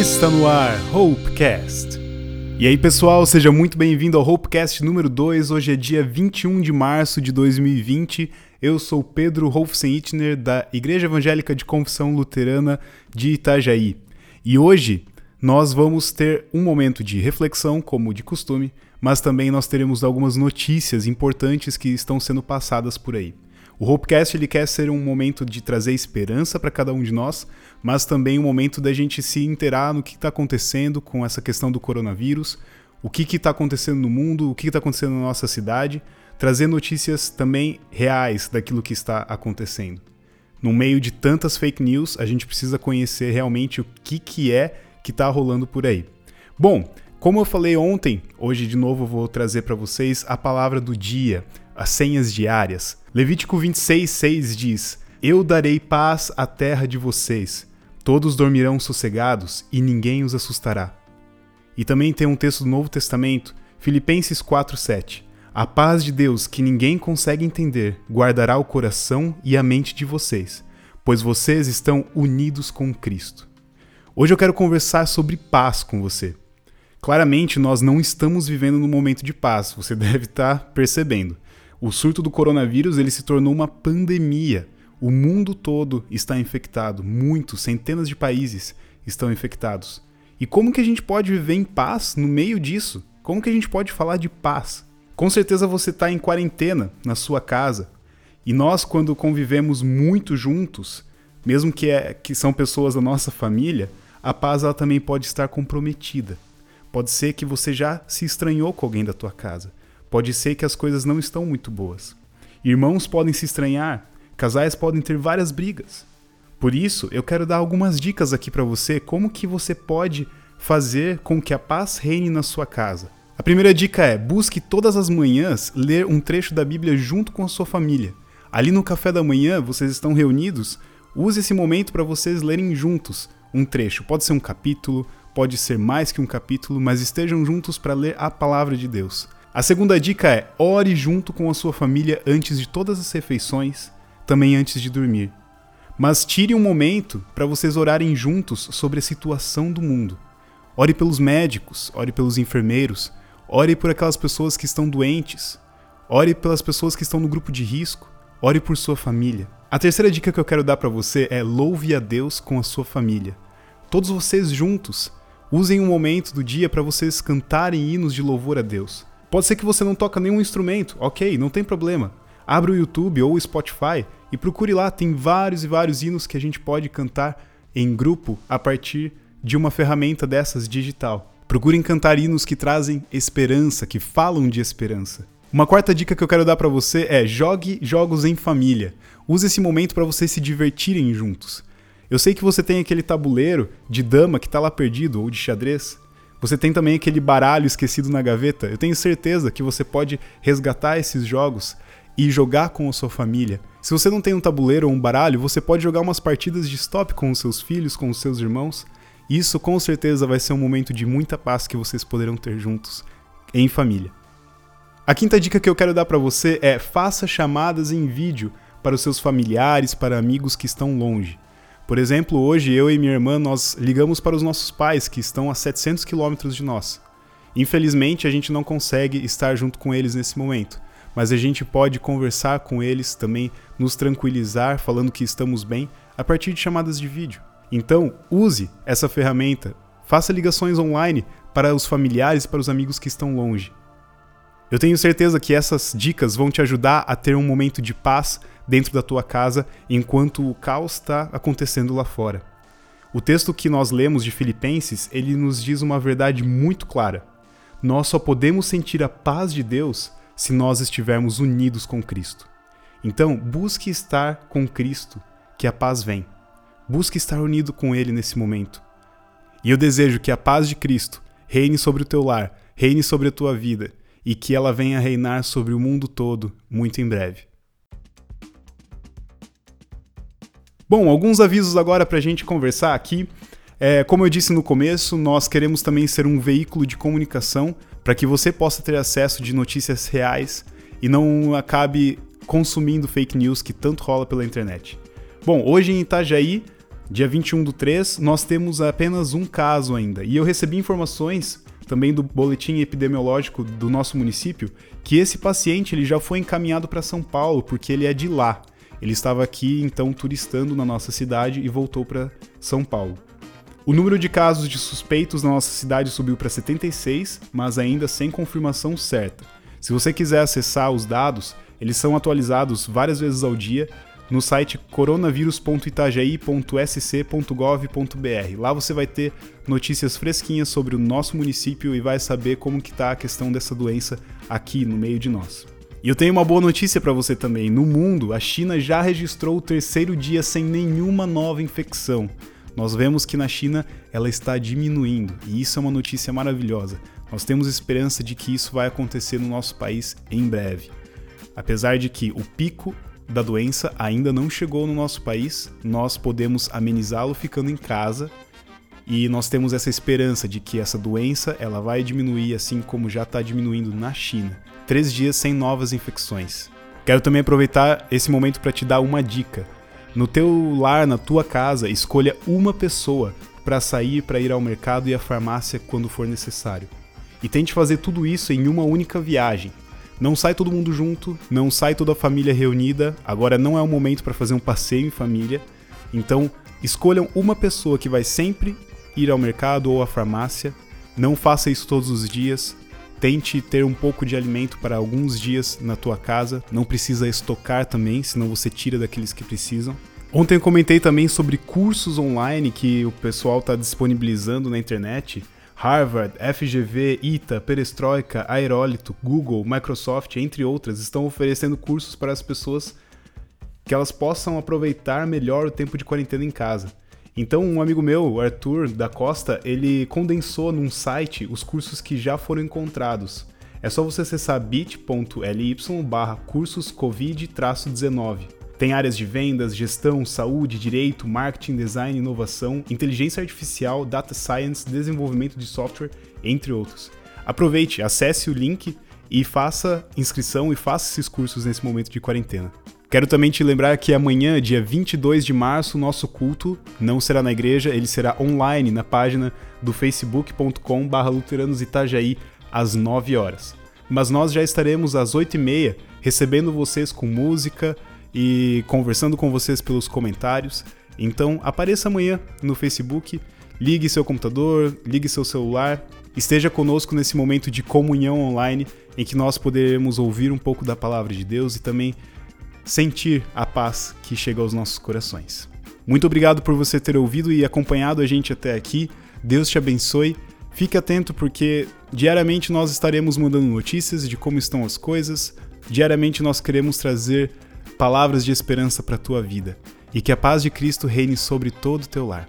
Está no ar, Hopecast. E aí, pessoal, seja muito bem-vindo ao Hopecast número 2. Hoje é dia 21 de março de 2020. Eu sou Pedro Rolfsen-Itner, da Igreja Evangélica de Confissão Luterana de Itajaí. E hoje nós vamos ter um momento de reflexão, como de costume, mas também nós teremos algumas notícias importantes que estão sendo passadas por aí. O Hopecast ele quer ser um momento de trazer esperança para cada um de nós, mas também um momento da gente se inteirar no que está acontecendo com essa questão do coronavírus, o que está acontecendo no mundo, o que está acontecendo na nossa cidade, trazer notícias também reais daquilo que está acontecendo. No meio de tantas fake news, a gente precisa conhecer realmente o que, que é que está rolando por aí. Bom, como eu falei ontem, hoje de novo vou trazer para vocês a palavra do dia, as senhas diárias. Levítico 26, 6 diz: Eu darei paz à terra de vocês, todos dormirão sossegados e ninguém os assustará. E também tem um texto do Novo Testamento, Filipenses 4, 7. A paz de Deus, que ninguém consegue entender, guardará o coração e a mente de vocês, pois vocês estão unidos com Cristo. Hoje eu quero conversar sobre paz com você. Claramente, nós não estamos vivendo num momento de paz, você deve estar percebendo. O surto do coronavírus ele se tornou uma pandemia. O mundo todo está infectado, muitos, centenas de países estão infectados. E como que a gente pode viver em paz no meio disso? Como que a gente pode falar de paz? Com certeza você está em quarentena na sua casa. E nós, quando convivemos muito juntos, mesmo que, é, que são pessoas da nossa família, a paz ela também pode estar comprometida. Pode ser que você já se estranhou com alguém da tua casa. Pode ser que as coisas não estão muito boas. Irmãos podem se estranhar, casais podem ter várias brigas. Por isso, eu quero dar algumas dicas aqui para você como que você pode fazer com que a paz reine na sua casa. A primeira dica é: busque todas as manhãs ler um trecho da Bíblia junto com a sua família. Ali no café da manhã, vocês estão reunidos, use esse momento para vocês lerem juntos um trecho. Pode ser um capítulo, pode ser mais que um capítulo, mas estejam juntos para ler a palavra de Deus. A segunda dica é: ore junto com a sua família antes de todas as refeições, também antes de dormir. Mas tire um momento para vocês orarem juntos sobre a situação do mundo. Ore pelos médicos, ore pelos enfermeiros, ore por aquelas pessoas que estão doentes, ore pelas pessoas que estão no grupo de risco, ore por sua família. A terceira dica que eu quero dar para você é louve a Deus com a sua família. Todos vocês juntos, usem um momento do dia para vocês cantarem hinos de louvor a Deus. Pode ser que você não toca nenhum instrumento, ok, não tem problema. Abra o YouTube ou o Spotify e procure lá, tem vários e vários hinos que a gente pode cantar em grupo a partir de uma ferramenta dessas digital. Procurem cantar hinos que trazem esperança, que falam de esperança. Uma quarta dica que eu quero dar para você é jogue jogos em família. Use esse momento para vocês se divertirem juntos. Eu sei que você tem aquele tabuleiro de dama que está lá perdido ou de xadrez. Você tem também aquele baralho esquecido na gaveta. Eu tenho certeza que você pode resgatar esses jogos e jogar com a sua família. Se você não tem um tabuleiro ou um baralho, você pode jogar umas partidas de stop com os seus filhos, com os seus irmãos. Isso com certeza vai ser um momento de muita paz que vocês poderão ter juntos em família. A quinta dica que eu quero dar para você é faça chamadas em vídeo para os seus familiares, para amigos que estão longe. Por exemplo, hoje eu e minha irmã nós ligamos para os nossos pais que estão a 700 quilômetros de nós. Infelizmente, a gente não consegue estar junto com eles nesse momento, mas a gente pode conversar com eles também, nos tranquilizar, falando que estamos bem, a partir de chamadas de vídeo. Então, use essa ferramenta, faça ligações online para os familiares para os amigos que estão longe. Eu tenho certeza que essas dicas vão te ajudar a ter um momento de paz dentro da tua casa enquanto o caos está acontecendo lá fora. O texto que nós lemos de Filipenses, ele nos diz uma verdade muito clara. Nós só podemos sentir a paz de Deus se nós estivermos unidos com Cristo. Então, busque estar com Cristo, que a paz vem. Busque estar unido com Ele nesse momento. E eu desejo que a paz de Cristo reine sobre o teu lar, reine sobre a tua vida e que ela venha reinar sobre o mundo todo muito em breve. Bom, alguns avisos agora para a gente conversar aqui. É, como eu disse no começo, nós queremos também ser um veículo de comunicação para que você possa ter acesso de notícias reais e não acabe consumindo fake news que tanto rola pela internet. Bom, hoje em Itajaí, dia 21 do 3, nós temos apenas um caso ainda. E eu recebi informações também do boletim epidemiológico do nosso município que esse paciente ele já foi encaminhado para São Paulo porque ele é de lá. Ele estava aqui então turistando na nossa cidade e voltou para São Paulo. O número de casos de suspeitos na nossa cidade subiu para 76, mas ainda sem confirmação certa. Se você quiser acessar os dados, eles são atualizados várias vezes ao dia no site coronavírus.itajaí.sc.gov.br. Lá você vai ter notícias fresquinhas sobre o nosso município e vai saber como que está a questão dessa doença aqui no meio de nós. E eu tenho uma boa notícia para você também. No mundo, a China já registrou o terceiro dia sem nenhuma nova infecção. Nós vemos que na China ela está diminuindo, e isso é uma notícia maravilhosa. Nós temos esperança de que isso vai acontecer no nosso país em breve. Apesar de que o pico da doença ainda não chegou no nosso país, nós podemos amenizá-lo ficando em casa e nós temos essa esperança de que essa doença ela vai diminuir assim como já está diminuindo na China. Três dias sem novas infecções. Quero também aproveitar esse momento para te dar uma dica. No teu lar, na tua casa, escolha uma pessoa para sair para ir ao mercado e à farmácia quando for necessário. E tente fazer tudo isso em uma única viagem. Não sai todo mundo junto, não sai toda a família reunida. Agora não é o momento para fazer um passeio em família. Então, escolham uma pessoa que vai sempre ir ao mercado ou à farmácia. Não faça isso todos os dias. Tente ter um pouco de alimento para alguns dias na tua casa. Não precisa estocar também, senão você tira daqueles que precisam. Ontem eu comentei também sobre cursos online que o pessoal está disponibilizando na internet. Harvard, FGV, ITA, Perestroika, Aerólito, Google, Microsoft, entre outras, estão oferecendo cursos para as pessoas que elas possam aproveitar melhor o tempo de quarentena em casa. Então, um amigo meu, Arthur da Costa, ele condensou num site os cursos que já foram encontrados. É só você acessar bit.ly barra cursos covid-19. Tem áreas de vendas, gestão, saúde, direito, marketing, design, inovação, inteligência artificial, data science, desenvolvimento de software, entre outros. Aproveite, acesse o link e faça inscrição e faça esses cursos nesse momento de quarentena. Quero também te lembrar que amanhã, dia 22 de março, nosso culto não será na igreja, ele será online na página do facebook.com.br luteranos Itajaí, às 9 horas. Mas nós já estaremos às 8h30 recebendo vocês com música, e conversando com vocês pelos comentários. Então apareça amanhã no Facebook, ligue seu computador, ligue seu celular, esteja conosco nesse momento de comunhão online em que nós poderemos ouvir um pouco da palavra de Deus e também sentir a paz que chega aos nossos corações. Muito obrigado por você ter ouvido e acompanhado a gente até aqui. Deus te abençoe. Fique atento porque diariamente nós estaremos mandando notícias de como estão as coisas. Diariamente nós queremos trazer palavras de esperança para a tua vida e que a paz de Cristo reine sobre todo o teu lar.